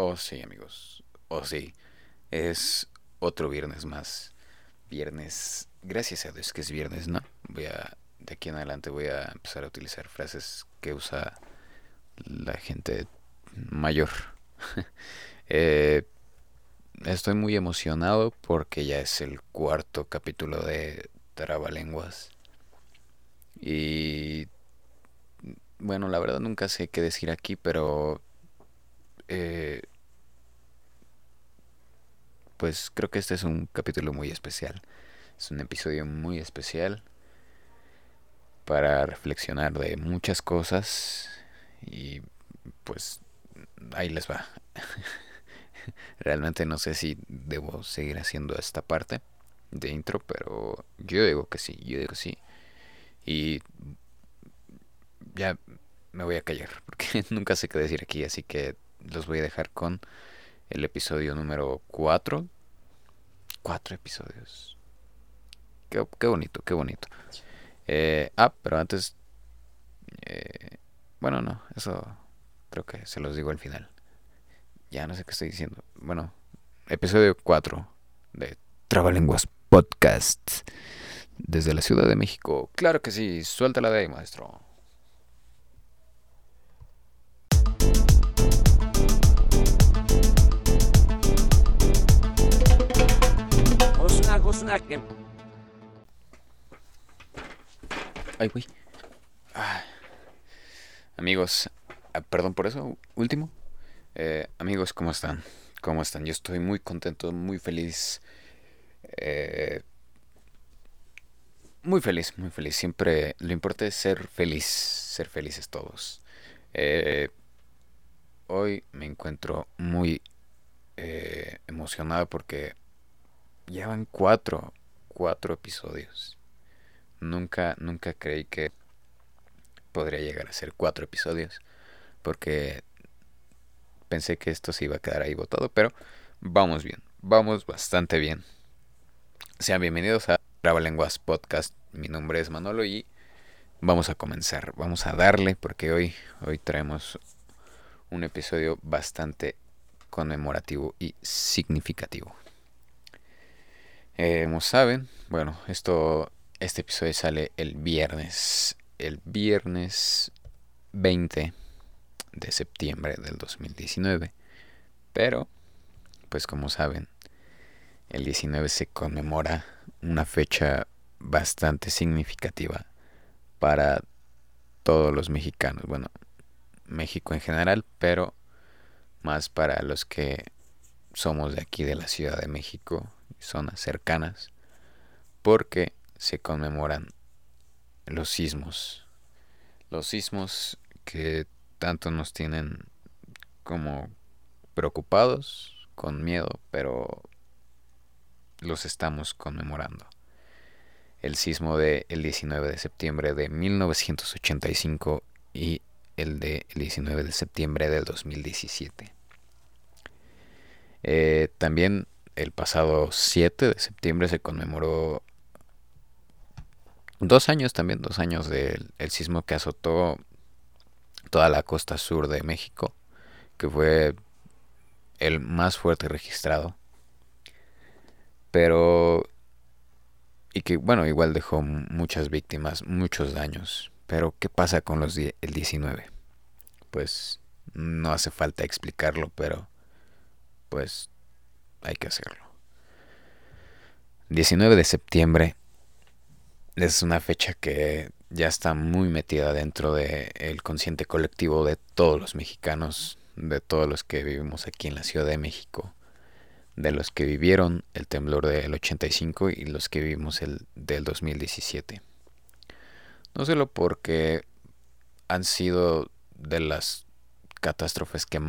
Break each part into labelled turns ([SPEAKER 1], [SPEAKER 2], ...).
[SPEAKER 1] Oh sí, amigos. Oh sí. Es otro viernes más. Viernes. Gracias a Dios que es viernes, ¿no? Voy a. De aquí en adelante voy a empezar a utilizar frases que usa la gente mayor. eh, estoy muy emocionado porque ya es el cuarto capítulo de Trabalenguas. Y bueno, la verdad nunca sé qué decir aquí, pero eh, pues creo que este es un capítulo muy especial. Es un episodio muy especial para reflexionar de muchas cosas y pues ahí les va. Realmente no sé si debo seguir haciendo esta parte de intro, pero yo digo que sí, yo digo que sí. Y ya me voy a callar porque nunca sé qué decir aquí, así que los voy a dejar con el episodio número 4. Cuatro episodios. Qué, qué bonito, qué bonito. Eh, ah, pero antes... Eh, bueno, no, eso creo que se los digo al final. Ya no sé qué estoy diciendo. Bueno, episodio 4 de Trabalenguas Podcast. Desde la Ciudad de México. Claro que sí, suéltala de ahí, maestro. Ay, güey. Ah. Amigos, ah, perdón por eso, último. Eh, amigos, ¿cómo están? ¿Cómo están? Yo estoy muy contento, muy feliz. Eh, muy feliz, muy feliz. Siempre lo importante es ser feliz, ser felices todos. Eh, hoy me encuentro muy emocionado porque Llevan cuatro, cuatro episodios. Nunca, nunca creí que podría llegar a ser cuatro episodios. Porque pensé que esto se iba a quedar ahí botado. Pero vamos bien, vamos bastante bien. Sean bienvenidos a Lenguas Podcast. Mi nombre es Manolo y vamos a comenzar. Vamos a darle porque hoy, hoy traemos un episodio bastante conmemorativo y significativo. Eh, como saben, bueno, esto, este episodio sale el viernes, el viernes 20 de septiembre del 2019. Pero, pues como saben, el 19 se conmemora una fecha bastante significativa para todos los mexicanos. Bueno, México en general, pero más para los que somos de aquí de la Ciudad de México zonas cercanas, porque se conmemoran los sismos. Los sismos que tanto nos tienen como preocupados, con miedo, pero los estamos conmemorando. El sismo del el 19 de septiembre de 1985 y el del 19 de septiembre del 2017. Eh, también el pasado 7 de septiembre se conmemoró dos años también, dos años del sismo que azotó toda la costa sur de México, que fue el más fuerte registrado. Pero... Y que, bueno, igual dejó muchas víctimas, muchos daños. Pero, ¿qué pasa con los el 19? Pues no hace falta explicarlo, pero pues hay que hacerlo. 19 de septiembre es una fecha que ya está muy metida dentro del consciente colectivo de todos los mexicanos, de todos los que vivimos aquí en la Ciudad de México, de los que vivieron el temblor del 85 y los que vivimos el del 2017. No solo porque han sido de las catástrofes que,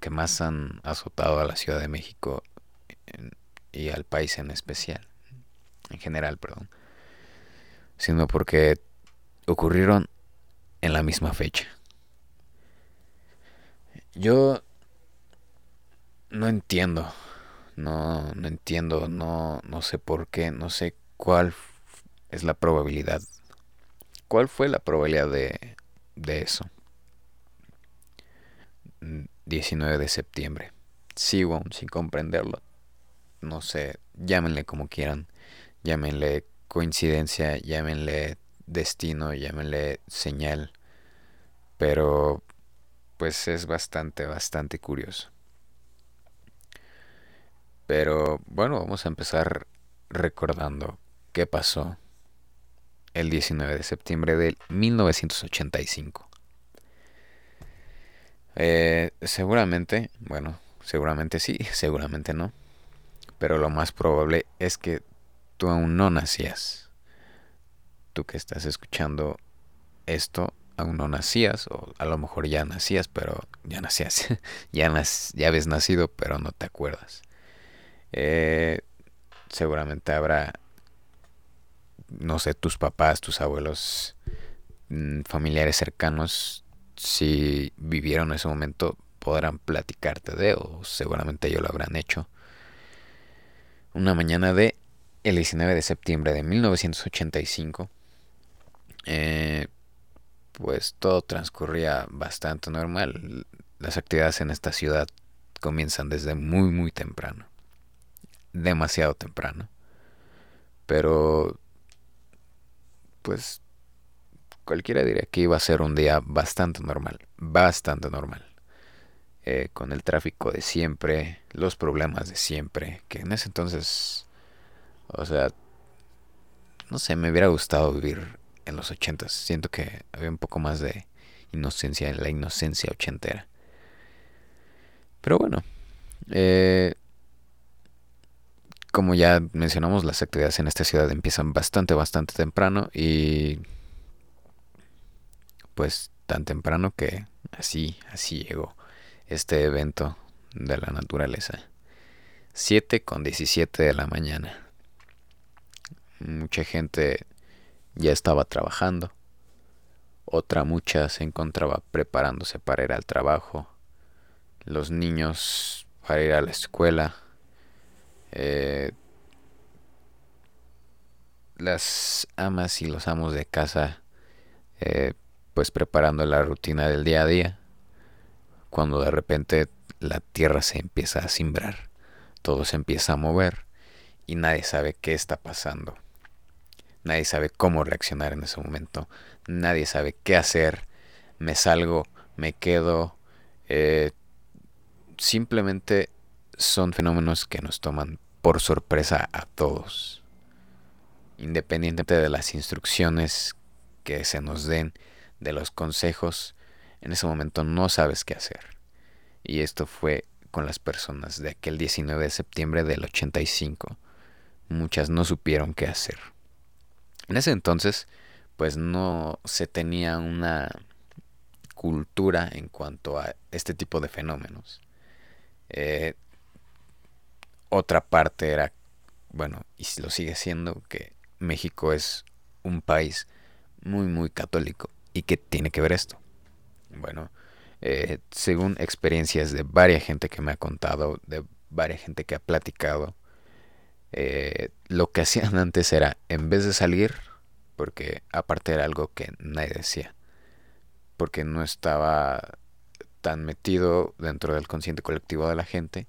[SPEAKER 1] que más han azotado a la Ciudad de México y al país en especial, en general, perdón, sino porque ocurrieron en la misma fecha. Yo no entiendo, no, no entiendo, no, no sé por qué, no sé cuál es la probabilidad, cuál fue la probabilidad de, de eso. 19 de septiembre. sigo sin comprenderlo. No sé, llámenle como quieran. Llámenle coincidencia, llámenle destino, llámenle señal. Pero pues es bastante, bastante curioso. Pero bueno, vamos a empezar recordando qué pasó el 19 de septiembre de 1985. Eh, seguramente, bueno, seguramente sí, seguramente no. Pero lo más probable es que tú aún no nacías. Tú que estás escuchando esto, aún no nacías, o a lo mejor ya nacías, pero ya nacías, ya, ya habías nacido, pero no te acuerdas. Eh, seguramente habrá no sé, tus papás, tus abuelos, mm, familiares cercanos, si vivieron ese momento, podrán platicarte de, o seguramente ellos lo habrán hecho. Una mañana de el 19 de septiembre de 1985, eh, pues todo transcurría bastante normal. Las actividades en esta ciudad comienzan desde muy, muy temprano. Demasiado temprano. Pero pues cualquiera diría que iba a ser un día bastante normal, bastante normal. Eh, con el tráfico de siempre, los problemas de siempre, que en ese entonces, o sea, no sé, me hubiera gustado vivir en los ochentas. Siento que había un poco más de inocencia en la inocencia ochentera. Pero bueno, eh, como ya mencionamos, las actividades en esta ciudad empiezan bastante, bastante temprano y pues tan temprano que así, así llegó este evento de la naturaleza. 7 con 17 de la mañana. Mucha gente ya estaba trabajando. Otra mucha se encontraba preparándose para ir al trabajo. Los niños para ir a la escuela eh, las amas y los amos de casa eh, pues preparando la rutina del día a día cuando de repente la tierra se empieza a simbrar todo se empieza a mover y nadie sabe qué está pasando. Nadie sabe cómo reaccionar en ese momento. Nadie sabe qué hacer. Me salgo me quedo. Eh, simplemente son fenómenos que nos toman por sorpresa a todos. Independientemente de las instrucciones que se nos den, de los consejos, en ese momento no sabes qué hacer. Y esto fue con las personas de aquel 19 de septiembre del 85. Muchas no supieron qué hacer. En ese entonces, pues no se tenía una cultura en cuanto a este tipo de fenómenos. Eh, otra parte era, bueno, y lo sigue siendo, que México es un país muy, muy católico. ¿Y qué tiene que ver esto? Bueno, eh, según experiencias de varias gente que me ha contado, de varias gente que ha platicado, eh, lo que hacían antes era, en vez de salir, porque aparte era algo que nadie decía, porque no estaba tan metido dentro del consciente colectivo de la gente,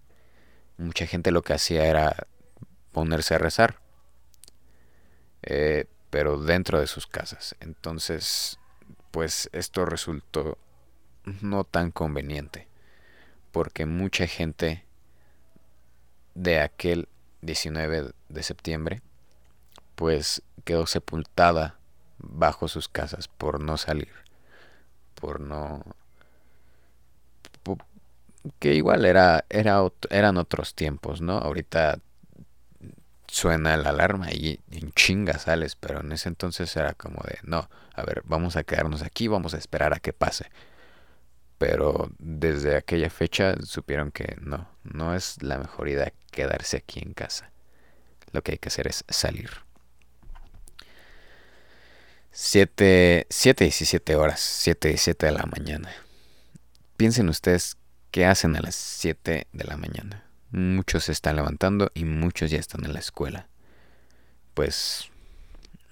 [SPEAKER 1] mucha gente lo que hacía era ponerse a rezar, eh, pero dentro de sus casas. Entonces, pues esto resultó no tan conveniente, porque mucha gente de aquel 19 de septiembre, pues quedó sepultada bajo sus casas por no salir, por no que igual era, era, eran otros tiempos, ¿no? Ahorita suena la alarma y en chinga sales, pero en ese entonces era como de, no, a ver, vamos a quedarnos aquí, vamos a esperar a que pase. Pero desde aquella fecha supieron que no, no es la mejor idea quedarse aquí en casa. Lo que hay que hacer es salir. 7, 7 y 17 horas, 7 y 7 de la mañana. Piensen ustedes ¿Qué hacen a las 7 de la mañana. Muchos se están levantando y muchos ya están en la escuela. Pues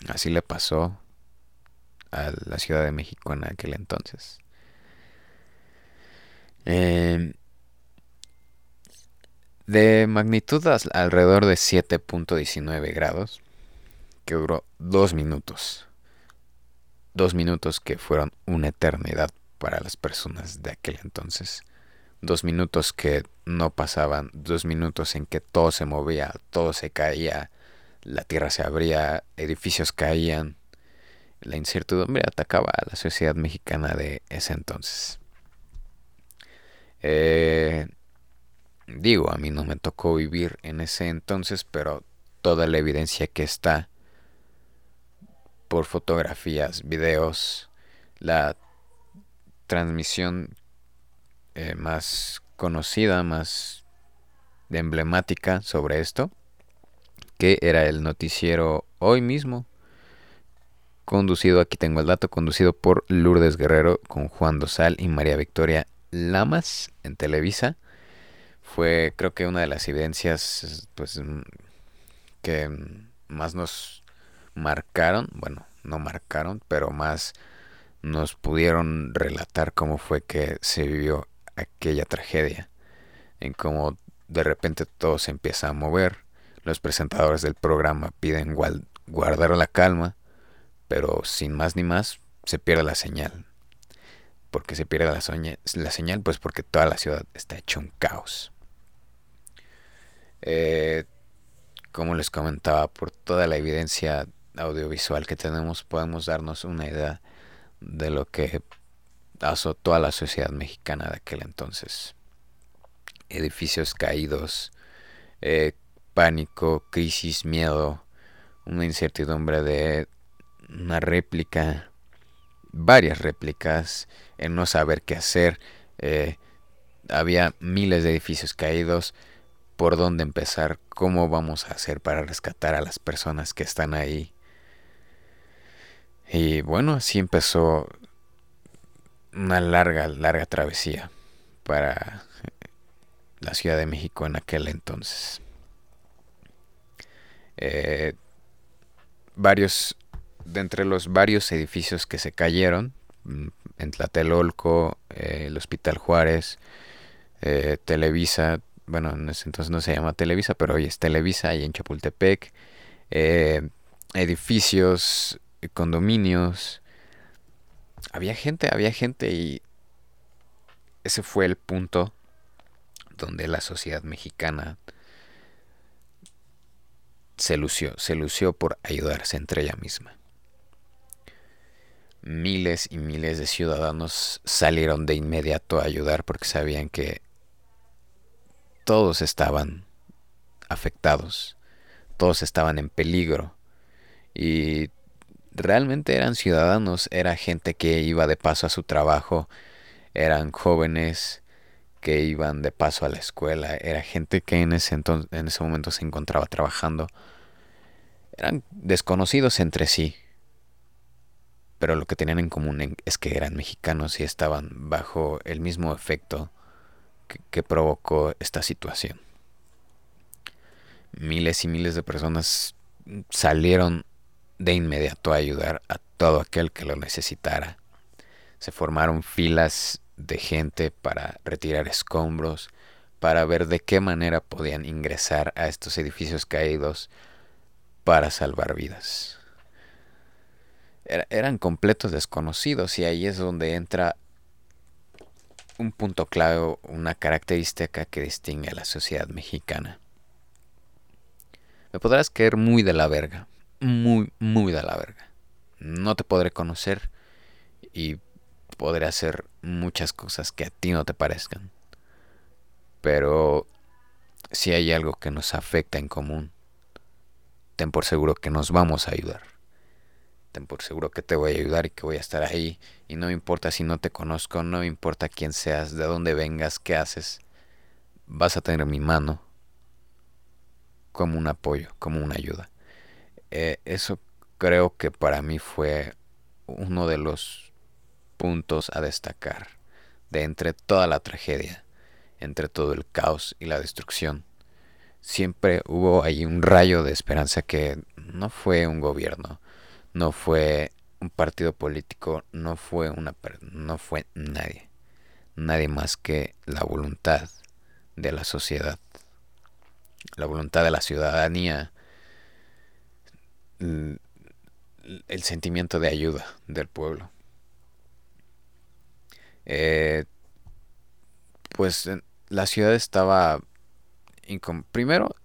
[SPEAKER 1] así le pasó a la Ciudad de México en aquel entonces. Em, de magnitud alrededor de 7.19 grados, que duró dos minutos. Dos minutos que fueron una eternidad para las personas de aquel entonces. Dos minutos que no pasaban, dos minutos en que todo se movía, todo se caía, la tierra se abría, edificios caían. La incertidumbre atacaba a la sociedad mexicana de ese entonces. Eh, digo, a mí no me tocó vivir en ese entonces, pero toda la evidencia que está por fotografías, videos, la transmisión eh, más conocida, más emblemática sobre esto, que era el noticiero hoy mismo, conducido, aquí tengo el dato, conducido por Lourdes Guerrero con Juan Dosal y María Victoria Lamas en Televisa. Fue creo que una de las evidencias pues que más nos marcaron, bueno, no marcaron, pero más nos pudieron relatar cómo fue que se vivió aquella tragedia, en cómo de repente todo se empieza a mover, los presentadores del programa piden guardar la calma, pero sin más ni más se pierde la señal. ¿Por qué se pierde la, señal? Pues porque toda la ciudad está hecho un caos. Eh, como les comentaba, por toda la evidencia audiovisual que tenemos, podemos darnos una idea de lo que azotó a la sociedad mexicana de aquel entonces. Edificios caídos, eh, pánico, crisis, miedo, una incertidumbre de una réplica, varias réplicas, en no saber qué hacer. Eh, había miles de edificios caídos. ¿Por dónde empezar? ¿Cómo vamos a hacer para rescatar a las personas que están ahí? Y bueno, así empezó una larga, larga travesía para la Ciudad de México en aquel entonces. Eh, varios, de entre los varios edificios que se cayeron, mm, en Tlatelolco, eh, el Hospital Juárez, eh, Televisa, bueno, en ese entonces no se llama Televisa, pero hoy es Televisa, y en Chapultepec, edificios, condominios, había gente, había gente y ese fue el punto donde la sociedad mexicana se lució, se lució por ayudarse entre ella misma. Miles y miles de ciudadanos salieron de inmediato a ayudar porque sabían que todos estaban afectados, todos estaban en peligro y realmente eran ciudadanos, era gente que iba de paso a su trabajo, eran jóvenes que iban de paso a la escuela, era gente que en ese, en ese momento se encontraba trabajando. Eran desconocidos entre sí, pero lo que tenían en común es que eran mexicanos y estaban bajo el mismo efecto que provocó esta situación. Miles y miles de personas salieron de inmediato a ayudar a todo aquel que lo necesitara. Se formaron filas de gente para retirar escombros, para ver de qué manera podían ingresar a estos edificios caídos para salvar vidas. Eran completos desconocidos y ahí es donde entra un punto clave, una característica que distingue a la sociedad mexicana. Me podrás caer muy de la verga, muy, muy de la verga. No te podré conocer y podré hacer muchas cosas que a ti no te parezcan. Pero si hay algo que nos afecta en común, ten por seguro que nos vamos a ayudar. Por seguro que te voy a ayudar y que voy a estar ahí. Y no importa si no te conozco, no importa quién seas, de dónde vengas, qué haces, vas a tener mi mano como un apoyo, como una ayuda. Eh, eso creo que para mí fue uno de los puntos a destacar de entre toda la tragedia, entre todo el caos y la destrucción. Siempre hubo ahí un rayo de esperanza que no fue un gobierno, no fue un partido político, no fue una no fue nadie, nadie más que la voluntad de la sociedad la voluntad de la ciudadanía, el sentimiento de ayuda del pueblo. Eh, pues la ciudad estaba... Primero,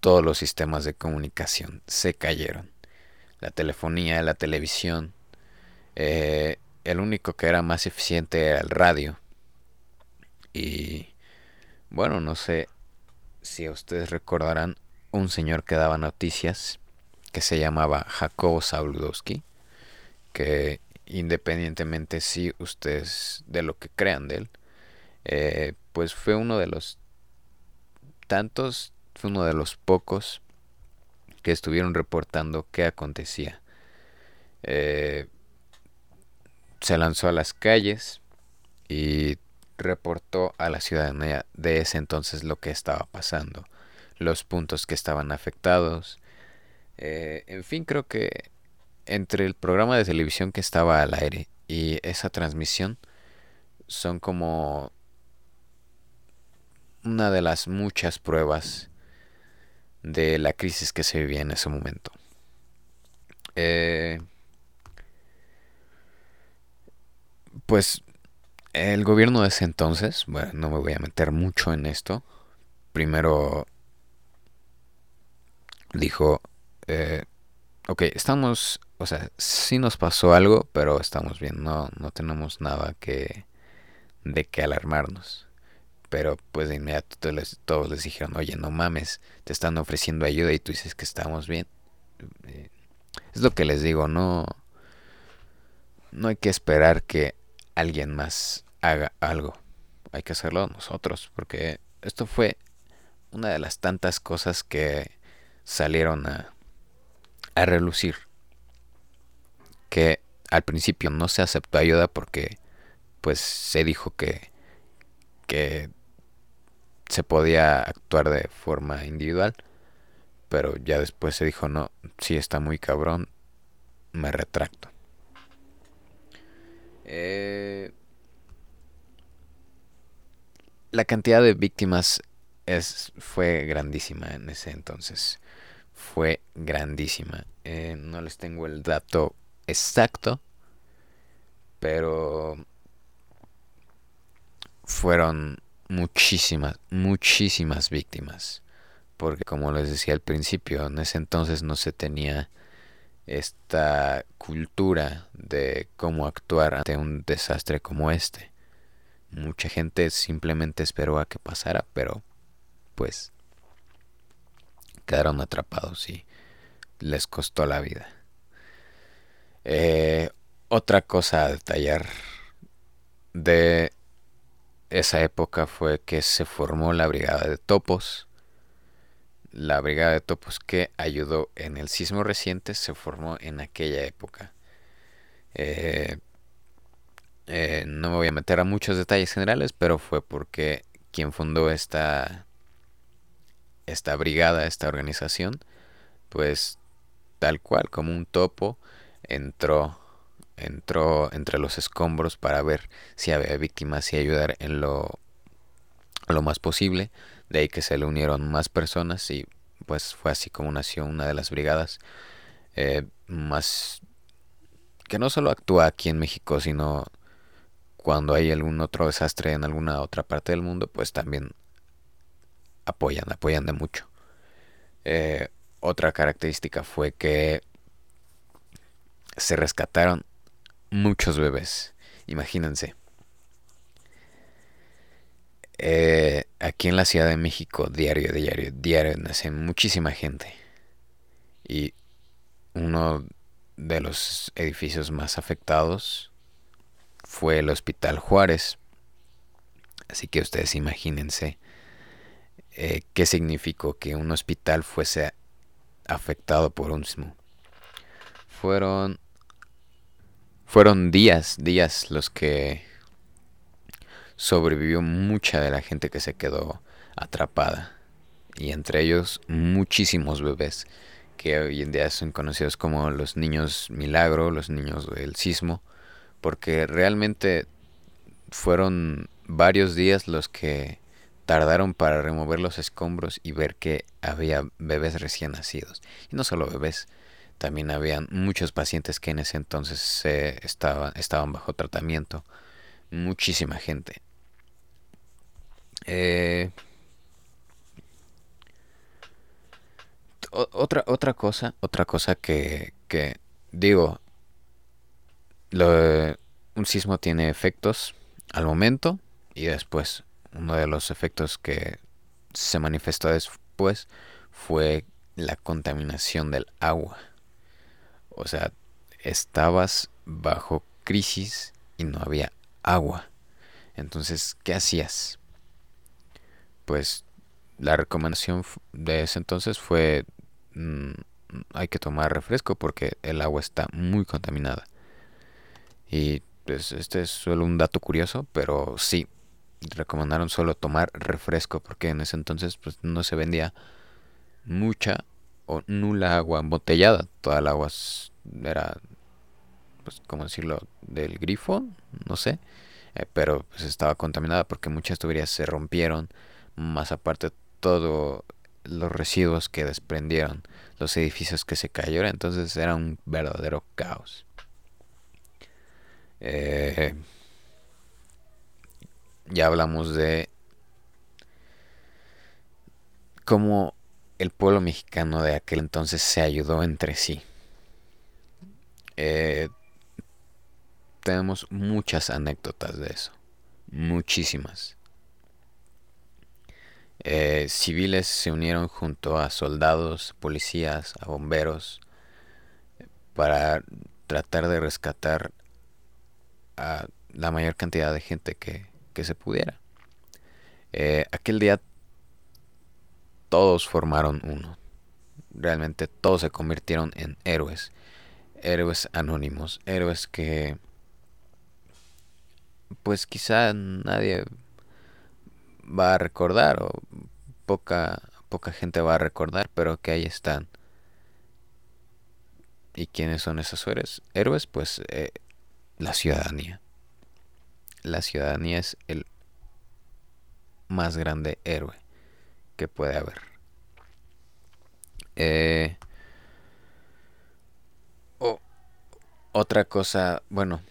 [SPEAKER 1] todos los sistemas de comunicación se cayeron. La telefonía, la televisión. Eh, el único que era más eficiente era el radio. Y bueno, no sé si ustedes recordarán un señor que daba noticias que se llamaba Jacobo Zabludowski, que independientemente si ustedes de lo que crean de él, eh, pues fue uno de los tantos, fue uno de los pocos que estuvieron reportando qué acontecía. Eh, se lanzó a las calles y reportó a la ciudadanía de ese entonces lo que estaba pasando, los puntos que estaban afectados. Eh, en fin, creo que entre el programa de televisión que estaba al aire y esa transmisión son como una de las muchas pruebas de la crisis que se vivía en ese momento. Eh, pues el gobierno de ese entonces, bueno, no me voy a meter mucho en esto, primero dijo, eh, ok, estamos, o sea, sí nos pasó algo, pero estamos bien, no, no tenemos nada que, de qué alarmarnos. Pero pues de inmediato todos les, dijeron, oye, no mames, te están ofreciendo ayuda y tú dices que estamos bien. Eh, es lo que les digo, no, no hay que esperar que alguien más haga algo. Hay que hacerlo nosotros, porque esto fue una de las tantas cosas que salieron a, a relucir. Que al principio no se aceptó ayuda porque pues se dijo que, que se podía actuar de forma individual. Pero ya después se dijo, no, si está muy cabrón, me retracto. Eh, la cantidad de víctimas es, fue grandísima en ese entonces. Fue grandísima. Eh, no les tengo el dato exacto, pero fueron muchísimas, muchísimas víctimas. Porque como les decía al principio, en ese entonces no se tenía esta cultura de cómo actuar ante un desastre como este. Mucha gente simplemente esperó a que pasara, pero pues quedaron atrapados y les costó la vida. Eh, otra cosa a detallar de esa época fue que se formó la Brigada de Topos. La Brigada de Topos que ayudó en el sismo reciente se formó en aquella época. Eh, eh, no me voy a meter a muchos detalles generales, pero fue porque quien fundó esta, esta brigada, esta organización, pues tal cual, como un topo, entró, entró entre los escombros para ver si había víctimas y ayudar en lo, lo más posible. De ahí que se le unieron más personas y pues fue así como nació una de las brigadas eh, más que no solo actúa aquí en México, sino cuando hay algún otro desastre en alguna otra parte del mundo, pues también apoyan, apoyan de mucho. Eh, otra característica fue que se rescataron muchos bebés. Imagínense. Eh, aquí en la Ciudad de México, diario, diario, diario, nace muchísima gente. Y uno de los edificios más afectados fue el Hospital Juárez. Así que ustedes imagínense eh, qué significó que un hospital fuese afectado por un sismo. Fueron fueron días, días los que sobrevivió mucha de la gente que se quedó atrapada y entre ellos muchísimos bebés que hoy en día son conocidos como los niños milagro, los niños del sismo porque realmente fueron varios días los que tardaron para remover los escombros y ver que había bebés recién nacidos. Y no solo bebés, también habían muchos pacientes que en ese entonces estaban, estaban bajo tratamiento. Muchísima gente. Eh, otra, otra cosa, otra cosa que, que digo, lo, un sismo tiene efectos al momento y después. Uno de los efectos que se manifestó después fue la contaminación del agua. O sea, estabas bajo crisis y no había agua. Entonces, ¿qué hacías? Pues la recomendación de ese entonces fue mm, hay que tomar refresco porque el agua está muy contaminada. Y pues este es solo un dato curioso, pero sí, recomendaron solo tomar refresco porque en ese entonces pues no se vendía mucha o nula agua embotellada. Toda el agua era, pues, ¿cómo decirlo?, del grifo, no sé. Eh, pero pues estaba contaminada porque muchas tuberías se rompieron. Más aparte, todos los residuos que desprendieron, los edificios que se cayeron. Entonces era un verdadero caos. Eh, ya hablamos de cómo el pueblo mexicano de aquel entonces se ayudó entre sí. Eh, tenemos muchas anécdotas de eso, muchísimas. Eh, civiles se unieron junto a soldados, policías, a bomberos, para tratar de rescatar a la mayor cantidad de gente que, que se pudiera. Eh, aquel día todos formaron uno. Realmente todos se convirtieron en héroes. Héroes anónimos. Héroes que... Pues quizá nadie va a recordar o poca, poca gente va a recordar, pero que ahí están. ¿Y quiénes son esos héroes? Héroes, pues eh, la ciudadanía la ciudadanía es el más grande héroe que puede haber. Eh, otra cosa, bueno,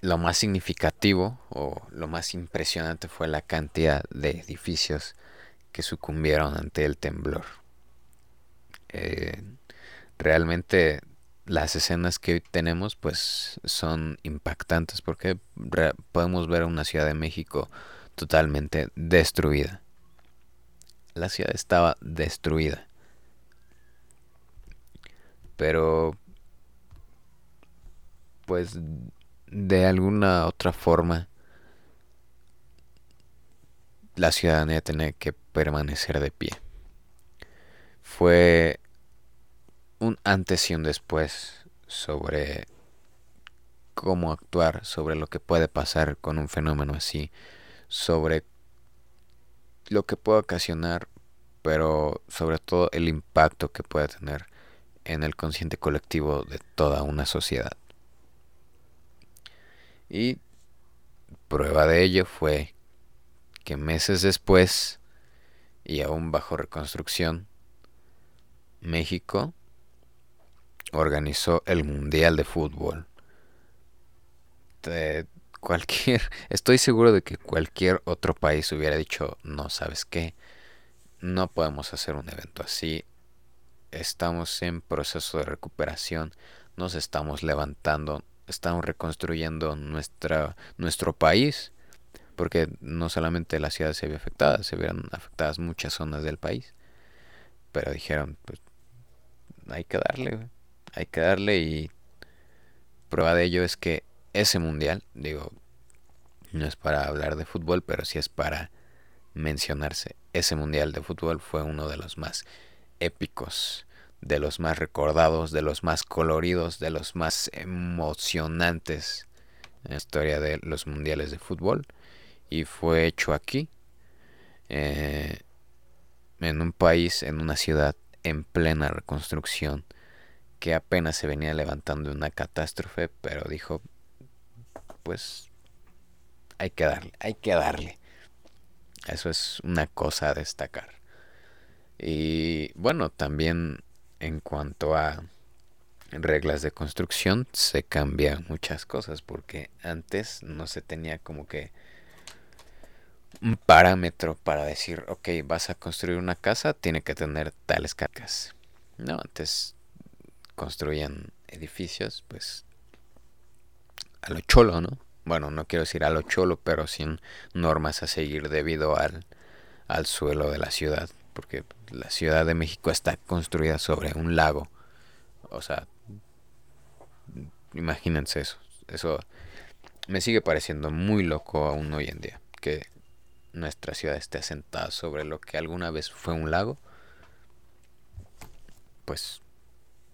[SPEAKER 1] lo más significativo o lo más impresionante fue la cantidad de edificios que sucumbieron ante el temblor. Eh, realmente las escenas que tenemos pues son impactantes porque podemos ver una ciudad de México totalmente destruida. La ciudad estaba destruida. Pero pues de alguna otra forma la ciudadanía tenía que permanecer de pie. Fue un antes y un después sobre cómo actuar, sobre lo que puede pasar con un fenómeno así, sobre lo que puede ocasionar, pero sobre todo el impacto que puede tener en el consciente colectivo de toda una sociedad. Y prueba de ello fue que meses después, y aún bajo reconstrucción, México organizó el Mundial de Fútbol. Cualquier, estoy seguro de que cualquier otro país hubiera dicho, no, ¿sabes qué? No podemos hacer un evento así. Estamos en proceso de recuperación, nos estamos levantando, estamos reconstruyendo nuestra, nuestro país, porque no solamente la ciudad se vio afectada, se vieron afectadas muchas zonas del país. Pero dijeron, pues hay que darle, hay que darle y prueba de ello es que ese mundial, digo, no es para hablar de fútbol, pero sí es para mencionarse. Ese mundial de fútbol fue uno de los más épicos, de los más recordados, de los más coloridos, de los más emocionantes en la historia de los mundiales de fútbol. Y fue hecho aquí, eh, en un país, en una ciudad en plena reconstrucción que apenas se venía levantando una catástrofe, pero dijo, pues hay que darle, hay que darle. Eso es una cosa a destacar. Y bueno, también en cuanto a reglas de construcción se cambian muchas cosas porque antes no se tenía como que un parámetro para decir, ok, vas a construir una casa, tiene que tener tales cargas. No, antes construían edificios, pues a lo cholo, ¿no? Bueno, no quiero decir a lo cholo, pero sin normas a seguir debido al, al suelo de la ciudad, porque la Ciudad de México está construida sobre un lago. O sea, imagínense eso. Eso me sigue pareciendo muy loco aún hoy en día, que nuestra ciudad esté asentada sobre lo que alguna vez fue un lago. Pues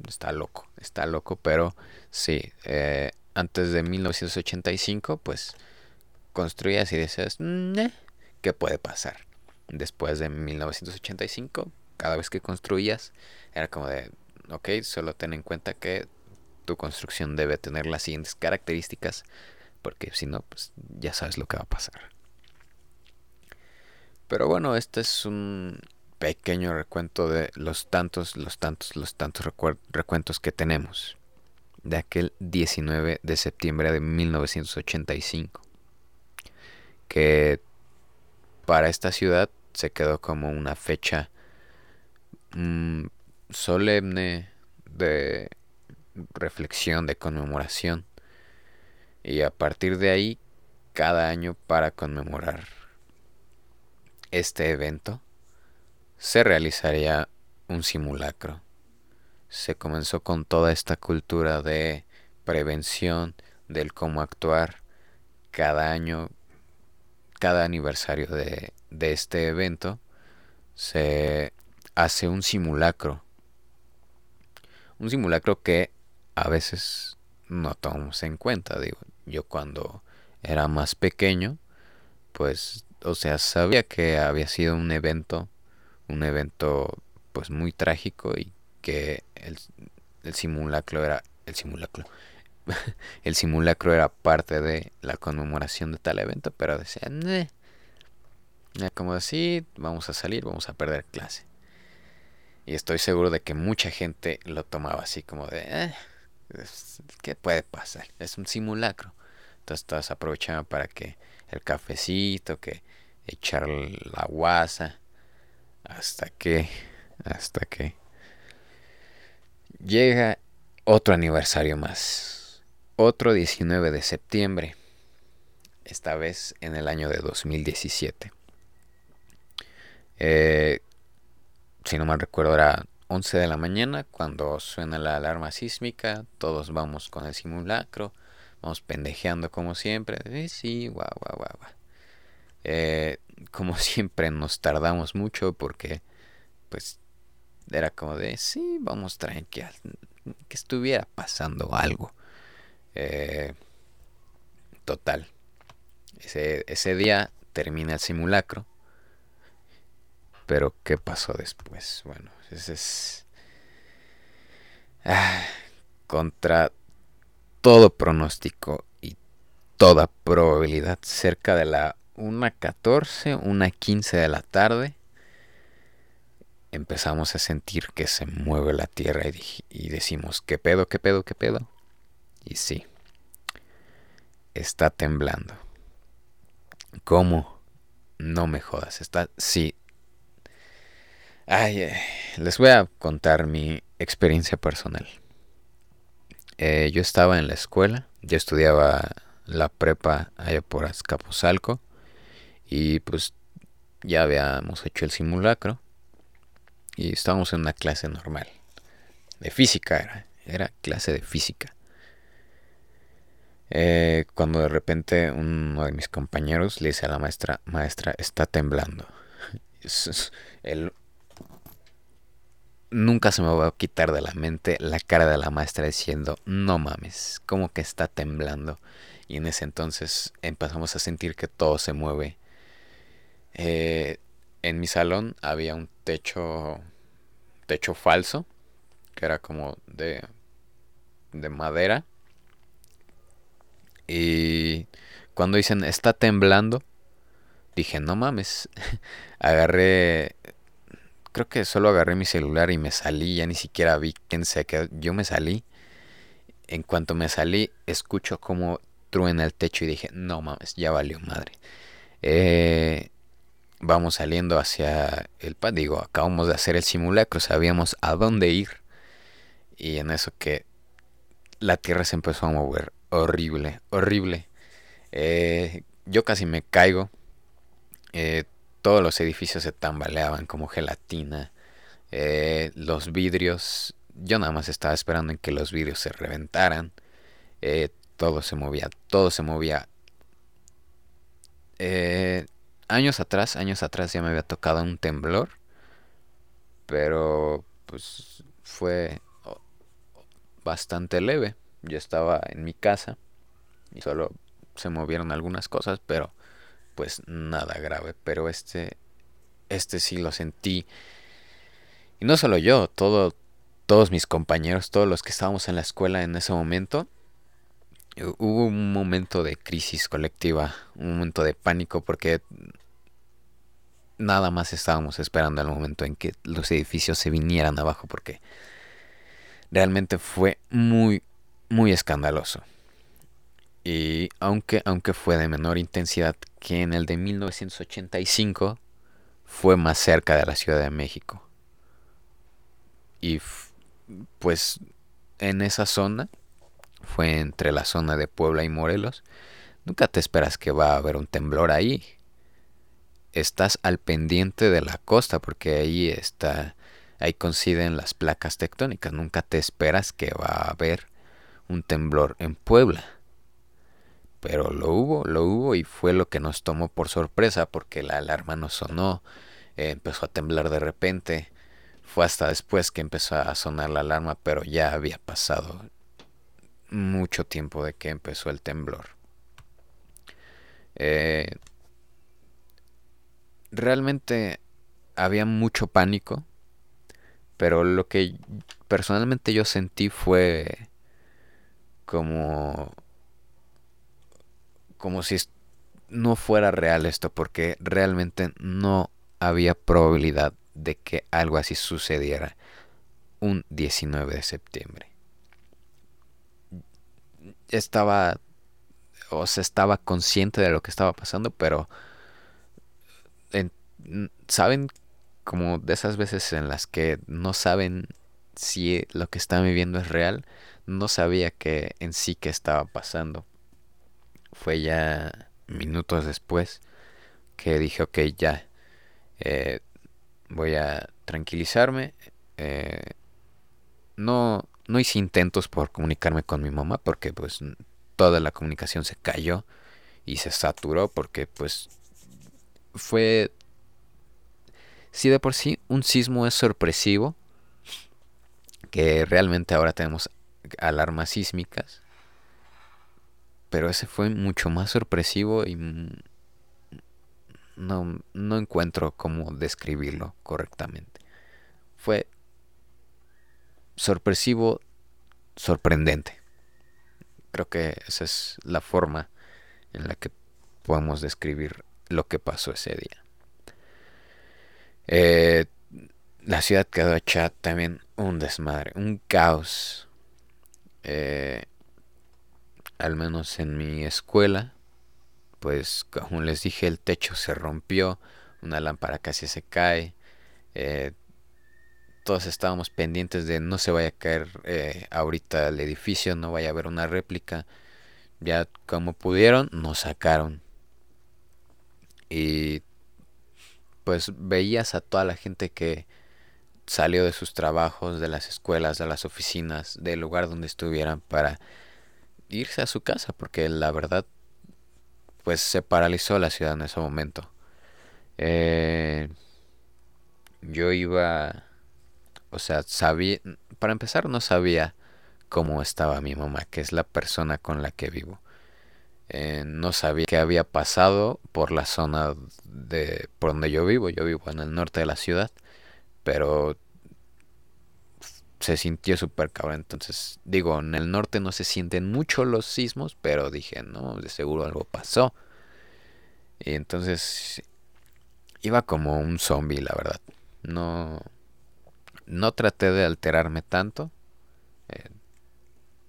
[SPEAKER 1] está loco, está loco, pero sí, eh, antes de 1985, pues construías y decías, ¿qué puede pasar? Después de 1985, cada vez que construías, era como de, ok, solo ten en cuenta que tu construcción debe tener las siguientes características, porque si no, pues ya sabes lo que va a pasar. Pero bueno, este es un pequeño recuento de los tantos, los tantos, los tantos recuentos que tenemos de aquel 19 de septiembre de 1985, que para esta ciudad se quedó como una fecha mm, solemne de reflexión, de conmemoración. Y a partir de ahí, cada año para conmemorar este evento, se realizaría un simulacro. Se comenzó con toda esta cultura de prevención, del cómo actuar. Cada año, cada aniversario de, de este evento, se hace un simulacro. Un simulacro que a veces no tomamos en cuenta. Digo, yo cuando era más pequeño, pues, o sea, sabía que había sido un evento un evento pues muy trágico y que el, simulacro era el simulacro el simulacro era parte de la conmemoración de tal evento pero decían como así vamos a salir vamos a perder clase y estoy seguro de que mucha gente lo tomaba así como de eh, qué puede pasar es un simulacro entonces todos aprovechaban para que el cafecito que echar la guasa hasta que, hasta que llega otro aniversario más. Otro 19 de septiembre. Esta vez en el año de 2017. Eh, si no mal recuerdo era 11 de la mañana cuando suena la alarma sísmica. Todos vamos con el simulacro. Vamos pendejeando como siempre. Eh, sí, guau, guau, guau. guau. Eh, como siempre nos tardamos mucho porque pues era como de sí, vamos tranquilo, que estuviera pasando algo. Eh, total. Ese, ese día termina el simulacro. Pero ¿qué pasó después? Bueno, ese es... Ah, contra todo pronóstico y toda probabilidad cerca de la una 14, una 15 de la tarde, empezamos a sentir que se mueve la tierra y, decimos, ¿qué pedo, qué pedo, qué pedo? Y sí, está temblando. ¿Cómo? No me jodas, está, sí. Ay, les voy a contar mi experiencia personal. Eh, yo estaba en la escuela, yo estudiaba la prepa allá por Azcapotzalco y pues ya habíamos hecho el simulacro y estábamos en una clase normal. De física era, era clase de física. Eh, cuando de repente uno de mis compañeros le dice a la maestra, maestra, está temblando. El, nunca se me va a quitar de la mente la cara de la maestra diciendo, no mames, como que está temblando. Y en ese entonces empezamos a sentir que todo se mueve eh, en mi salón había un techo, techo falso, que era como de, de madera. Y cuando dicen está temblando, dije, no mames, agarré, creo que solo agarré mi celular y me salí, ya ni siquiera vi quién se quedó, yo me salí. En cuanto me salí, escucho como truena el techo y dije, no mames, ya valió madre. Eh, vamos saliendo hacia el pan, digo, acabamos de hacer el simulacro, sabíamos a dónde ir. Y en eso que la tierra se empezó a mover, horrible, horrible. Eh, yo casi me caigo. Eh, todos los edificios se tambaleaban como gelatina. Eh, los vidrios, yo nada más estaba esperando en que los vidrios se reventaran. todo se movía, todo se movía. Años atrás, años atrás ya me había tocado un temblor. Pero pues fue bastante leve. Yo estaba en mi casa y solo se movieron algunas cosas, pero pues nada grave. Pero este, este sí lo sentí. Y no solo yo, todo, todos mis compañeros, todos los que estábamos en la escuela en ese momento. Hubo un momento de crisis colectiva, un momento de pánico porque nada más estábamos esperando el momento en que los edificios se vinieran abajo porque realmente fue muy, muy escandaloso. Y aunque, aunque fue de menor intensidad que en el de 1985, fue más cerca de la Ciudad de México. Y pues en esa zona, fue entre la zona de Puebla y Morelos, nunca te esperas que va a haber un temblor ahí. Estás al pendiente de la costa porque ahí está ahí coinciden las placas tectónicas. Nunca te esperas que va a haber un temblor en Puebla. Pero lo hubo, lo hubo y fue lo que nos tomó por sorpresa porque la alarma no sonó, eh, empezó a temblar de repente. Fue hasta después que empezó a sonar la alarma, pero ya había pasado mucho tiempo de que empezó el temblor. Eh, realmente había mucho pánico pero lo que personalmente yo sentí fue como como si no fuera real esto porque realmente no había probabilidad de que algo así sucediera un 19 de septiembre. Estaba o se estaba consciente de lo que estaba pasando, pero saben como de esas veces en las que no saben si lo que están viviendo es real, no sabía que en sí que estaba pasando. Fue ya minutos después que dije, ok, ya, eh, voy a tranquilizarme. Eh, no, no hice intentos por comunicarme con mi mamá porque pues toda la comunicación se cayó y se saturó porque pues fue si de por sí un sismo es sorpresivo, que realmente ahora tenemos alarmas sísmicas, pero ese fue mucho más sorpresivo y no, no encuentro cómo describirlo correctamente. Fue sorpresivo, sorprendente. Creo que esa es la forma en la que podemos describir lo que pasó ese día. Eh, la ciudad quedó hecha también un desmadre, un caos. Eh, al menos en mi escuela, pues como les dije, el techo se rompió, una lámpara casi se cae. Eh, todos estábamos pendientes de no se vaya a caer ahorita el edificio, no vaya a haber una réplica. Ya como pudieron, nos sacaron. Y pues veías a toda la gente que salió de sus trabajos, de las escuelas, de las oficinas, del lugar donde estuvieran para irse a su casa, porque la verdad, pues se paralizó la ciudad en ese momento. Eh, yo iba, o sea, sabía, para empezar no sabía cómo estaba mi mamá, que es la persona con la que vivo. Eh, no sabía qué había pasado por la zona de por donde yo vivo. Yo vivo en el norte de la ciudad, pero se sintió súper cabrón. Entonces, digo, en el norte no se sienten mucho los sismos, pero dije, no, de seguro algo pasó. Y entonces iba como un zombie, la verdad. No, no traté de alterarme tanto. Eh,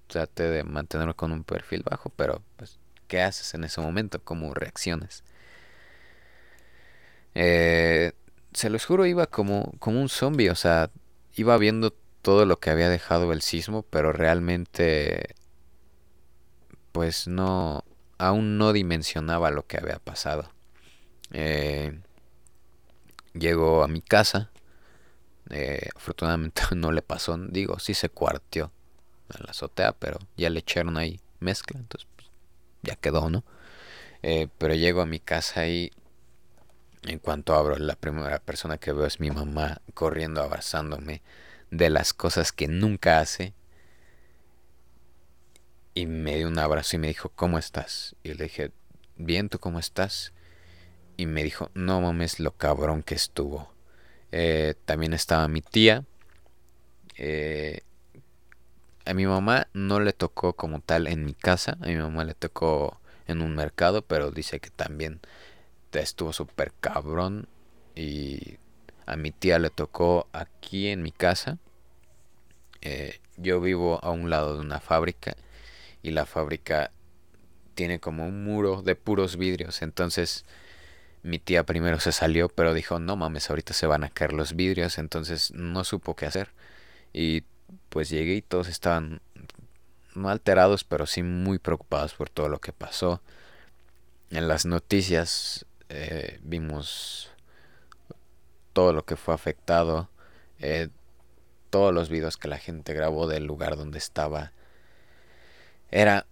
[SPEAKER 1] traté de mantenerme con un perfil bajo, pero pues, ¿qué haces en ese momento? ¿Cómo reacciones? Eh, se los juro, iba como, como un zombie, o sea, iba viendo todo lo que había dejado el sismo, pero realmente pues no, aún no dimensionaba lo que había pasado. Eh, llegó a mi casa, eh, afortunadamente no le pasó, digo, sí se cuartió en la azotea, pero ya le echaron ahí mezcla, entonces ya quedó, ¿no? Eh, pero llego a mi casa y en cuanto abro, la primera persona que veo es mi mamá corriendo, abrazándome de las cosas que nunca hace. Y me dio un abrazo y me dijo, ¿cómo estás? Y le dije, bien, ¿tú cómo estás? Y me dijo, no mames lo cabrón que estuvo. Eh, también estaba mi tía. Eh, a mi mamá no le tocó como tal en mi casa. A mi mamá le tocó en un mercado, pero dice que también estuvo súper cabrón. Y a mi tía le tocó aquí en mi casa. Eh, yo vivo a un lado de una fábrica y la fábrica tiene como un muro de puros vidrios. Entonces mi tía primero se salió, pero dijo, no mames, ahorita se van a caer los vidrios. Entonces no supo qué hacer. Y pues llegué y todos estaban no alterados, pero sí muy preocupados por todo lo que pasó. En las noticias eh, vimos todo lo que fue afectado, eh, todos los videos que la gente grabó del lugar donde estaba. Era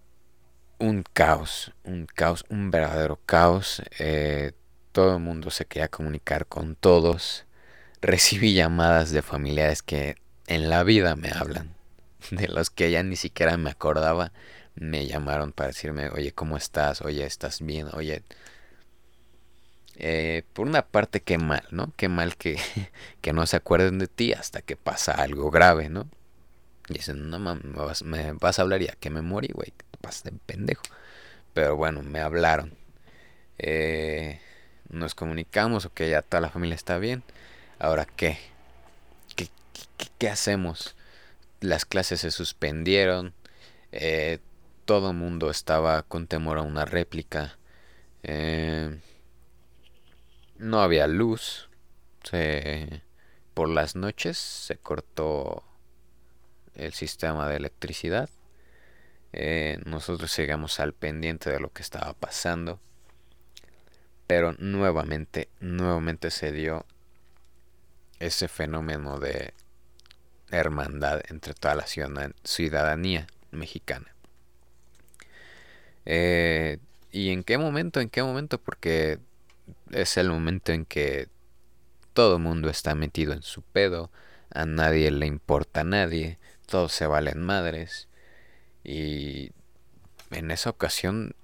[SPEAKER 1] un caos, un caos, un verdadero caos. Eh, todo el mundo se quería comunicar con todos. Recibí llamadas de familiares que en la vida me hablan, de los que ya ni siquiera me acordaba. Me llamaron para decirme, oye, ¿cómo estás? Oye, ¿estás bien? Oye, eh, por una parte, qué mal, ¿no? Qué mal que, que no se acuerden de ti hasta que pasa algo grave, ¿no? Y dicen, no mames, me vas, a hablar ya que me morí, güey, te pasas de pendejo. Pero bueno, me hablaron. Eh, nos comunicamos, ok, ya toda la familia está bien. Ahora. ¿Qué, qué, hacemos? Las clases se suspendieron. Eh, todo el mundo estaba con temor a una réplica. Eh, no había luz. por las noches se cortó el sistema de electricidad. Eh, nosotros llegamos al pendiente de lo que estaba pasando. Pero nuevamente, nuevamente se dio ese fenómeno de hermandad entre toda la ciudadanía mexicana. Eh, ¿Y en qué momento? ¿En qué momento? Porque es el momento en que todo el mundo está metido en su pedo, a nadie le importa a nadie, todos se valen madres. Y en esa ocasión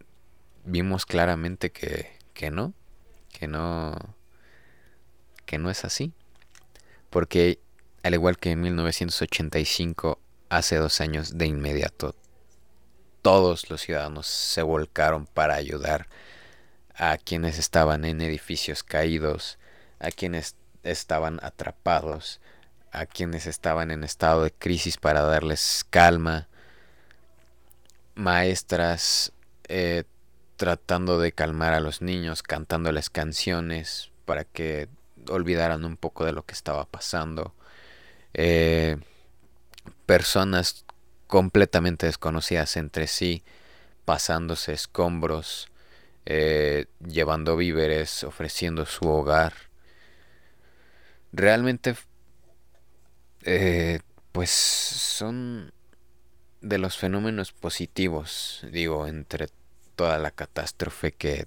[SPEAKER 1] vimos claramente que, que no, que no, que no es así. Porque al igual que en 1985, hace dos años de inmediato, todos los ciudadanos se volcaron para ayudar a quienes estaban en edificios caídos, a quienes estaban atrapados, a quienes estaban en estado de crisis para darles calma, maestras eh, tratando de calmar a los niños, cantándoles canciones para que olvidaran un poco de lo que estaba pasando, eh, personas completamente desconocidas entre sí, pasándose escombros, eh, llevando víveres, ofreciendo su hogar. Realmente, eh, pues son de los fenómenos positivos, digo, entre toda la catástrofe que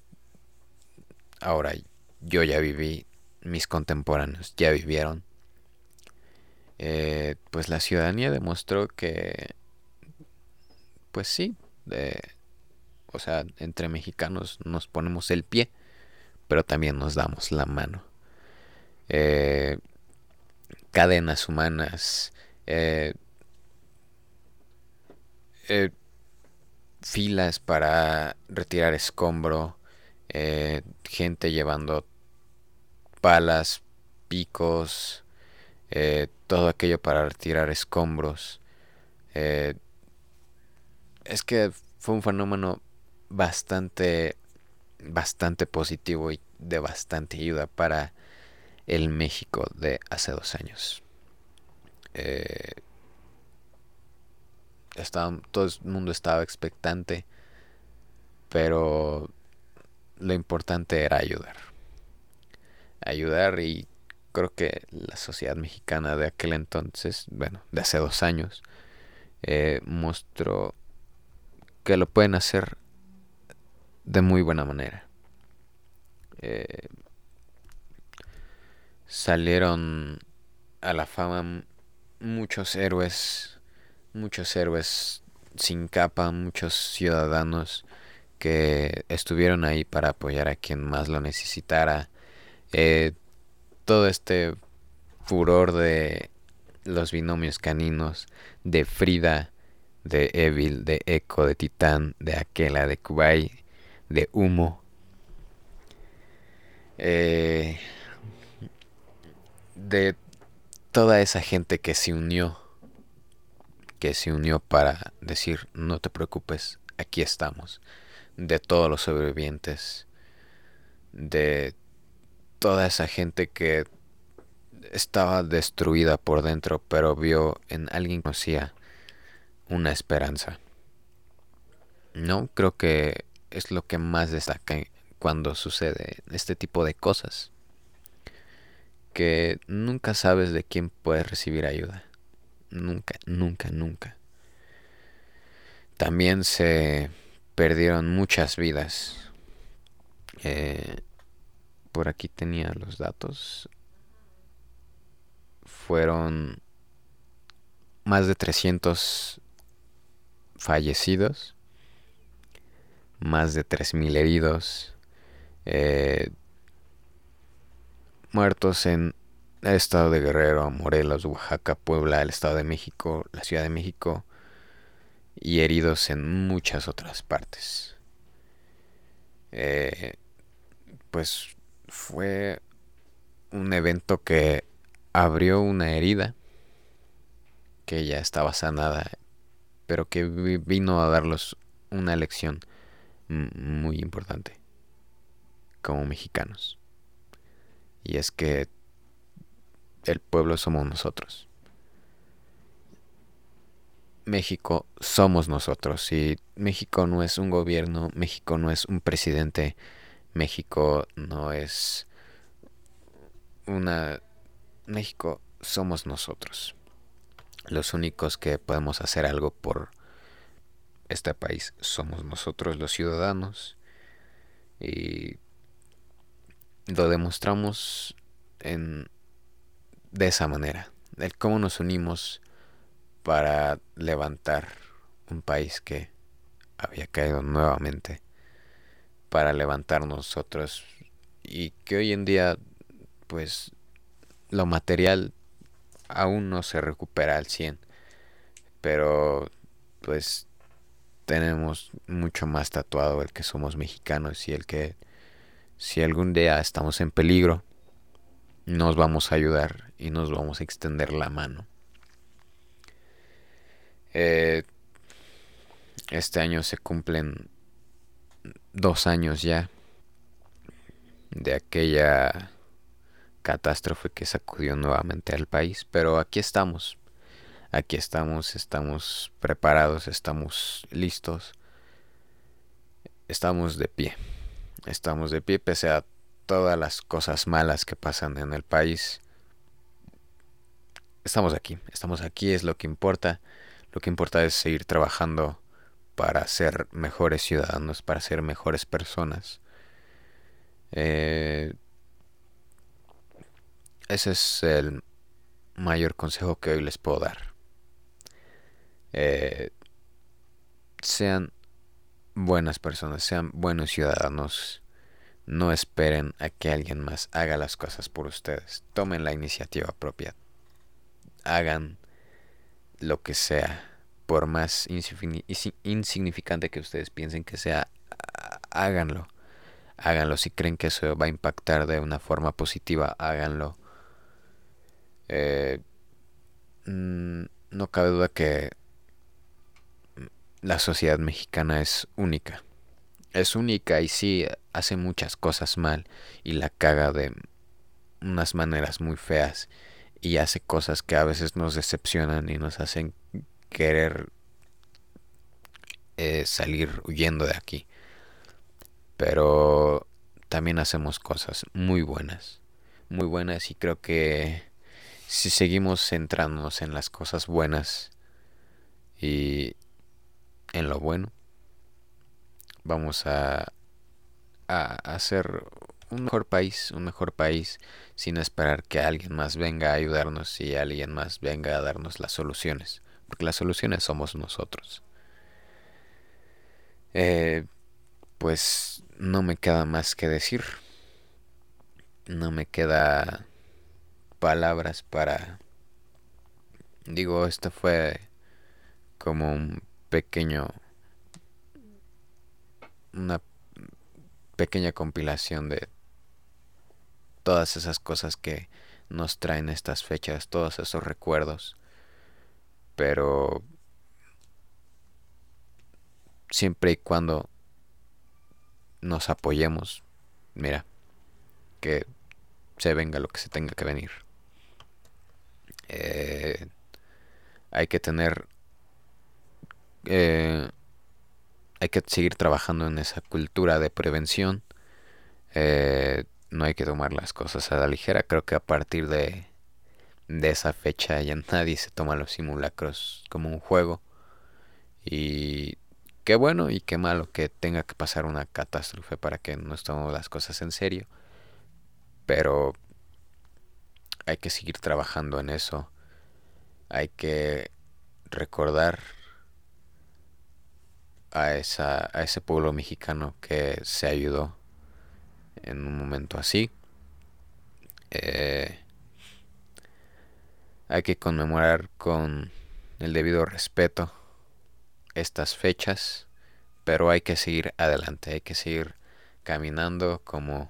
[SPEAKER 1] ahora yo ya viví, mis contemporáneos ya vivieron. Eh, pues la ciudadanía demostró que, pues sí, o sea, entre mexicanos nos ponemos el pie, pero también nos damos la mano. Eh, cadenas humanas, eh, filas para retirar escombro, gente llevando palas, picos, eh, todo aquello para retirar escombros. Eh, es que fue un fenómeno bastante, bastante positivo y de bastante ayuda para el México de hace dos años. Eh, todo el mundo estaba expectante, pero lo importante era ayudar. Ayudar y creo que la sociedad mexicana de aquel entonces, bueno, de hace dos años, eh, mostró que lo pueden hacer de muy buena manera. Eh, salieron a la fama muchos héroes, muchos héroes sin capa, muchos ciudadanos que estuvieron ahí para apoyar a quien más lo necesitara. Eh, todo este furor de los binomios caninos, de Frida, de Evil, de Echo, de Titán, de Aquela, de Kubai, de Humo. Eh, de toda esa gente que se unió, que se unió para decir, no te preocupes, aquí estamos, de todos los sobrevivientes, de toda esa gente que estaba destruida por dentro, pero vio en alguien que conocía una esperanza. No creo que es lo que más destaca cuando sucede este tipo de cosas. Que nunca sabes de quién puedes recibir ayuda. Nunca, nunca, nunca. También se perdieron muchas vidas. Eh, por aquí tenía los datos. Fueron más de 300 fallecidos, más de 3.000 heridos, eh, muertos en el estado de Guerrero, Morelos, Oaxaca, Puebla, el estado de México, la Ciudad de México y heridos en muchas otras partes. Eh, pues fue un evento que abrió una herida que ya estaba sanada pero que vino a darlos una lección muy importante como mexicanos. Y es que el pueblo somos nosotros. México somos nosotros. Y México no es un gobierno, México no es un presidente, México no es una... México somos nosotros. Los únicos que podemos hacer algo por este país somos nosotros los ciudadanos y lo demostramos en de esa manera. El cómo nos unimos para levantar un país que había caído nuevamente para levantar nosotros y que hoy en día pues lo material aún no se recupera al 100. Pero pues tenemos mucho más tatuado el que somos mexicanos y el que si algún día estamos en peligro, nos vamos a ayudar y nos vamos a extender la mano. Eh, este año se cumplen dos años ya de aquella catástrofe que sacudió nuevamente al país, pero aquí estamos, aquí estamos, estamos preparados, estamos listos, estamos de pie, estamos de pie pese a todas las cosas malas que pasan en el país. Estamos aquí, estamos aquí, es lo que importa. Lo que importa es seguir trabajando para ser mejores ciudadanos, para ser mejores personas. Eh, ese es el mayor consejo que hoy les puedo dar. Eh, sean buenas personas, sean buenos ciudadanos. No esperen a que alguien más haga las cosas por ustedes. Tomen la iniciativa propia. Hagan lo que sea. Por más insignificante que ustedes piensen que sea, háganlo. háganlo. Si creen que eso va a impactar de una forma positiva, háganlo. Eh, mm, no cabe duda que la sociedad mexicana es única. Es única y sí hace muchas cosas mal y la caga de unas maneras muy feas y hace cosas que a veces nos decepcionan y nos hacen querer eh, salir huyendo de aquí. Pero también hacemos cosas muy buenas, muy buenas y creo que si seguimos centrándonos en las cosas buenas y en lo bueno, vamos a, a hacer un mejor país, un mejor país sin esperar que alguien más venga a ayudarnos y alguien más venga a darnos las soluciones, porque las soluciones somos nosotros. Eh, pues no me queda más que decir. No me queda palabras para... Digo, esto fue como un pequeño... Una pequeña compilación de todas esas cosas que nos traen estas fechas, todos esos recuerdos. Pero siempre y cuando nos apoyemos, mira, que se venga lo que se tenga que venir. Eh, hay que tener eh, hay que seguir trabajando en esa cultura de prevención eh, no hay que tomar las cosas a la ligera creo que a partir de de esa fecha ya nadie se toma los simulacros como un juego y qué bueno y qué malo que tenga que pasar una catástrofe para que nos tomemos las cosas en serio. Pero hay que seguir trabajando en eso. Hay que recordar a, esa, a ese pueblo mexicano que se ayudó en un momento así. Eh, hay que conmemorar con el debido respeto estas fechas, pero hay que seguir adelante, hay que seguir caminando como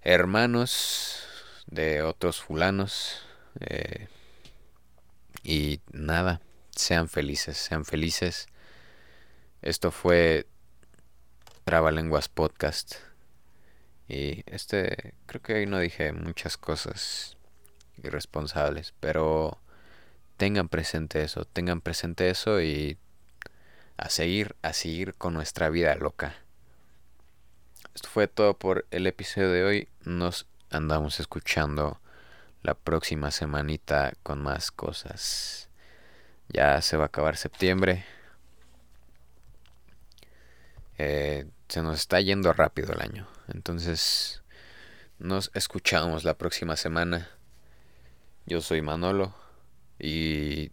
[SPEAKER 1] hermanos de otros fulanos eh, y nada, sean felices, sean felices. Esto fue Trabalenguas Podcast y este creo que hoy no dije muchas cosas irresponsables, pero tengan presente eso, tengan presente eso y a seguir, a seguir con nuestra vida loca. Esto fue todo por el episodio de hoy. Nos andamos escuchando la próxima semanita con más cosas. Ya se va a acabar septiembre. Eh, se nos está yendo rápido el año. Entonces nos escuchamos la próxima semana. Yo soy Manolo. Y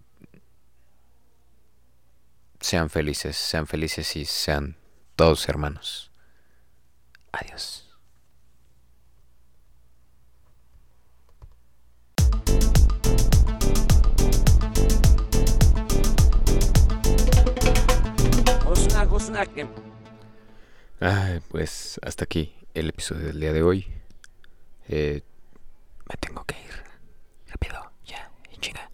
[SPEAKER 1] sean felices, sean felices y sean todos hermanos. Adiós. Ay, pues hasta aquí el episodio del día de hoy. Eh, me tengo que ir. Rápido, ya, y chinga.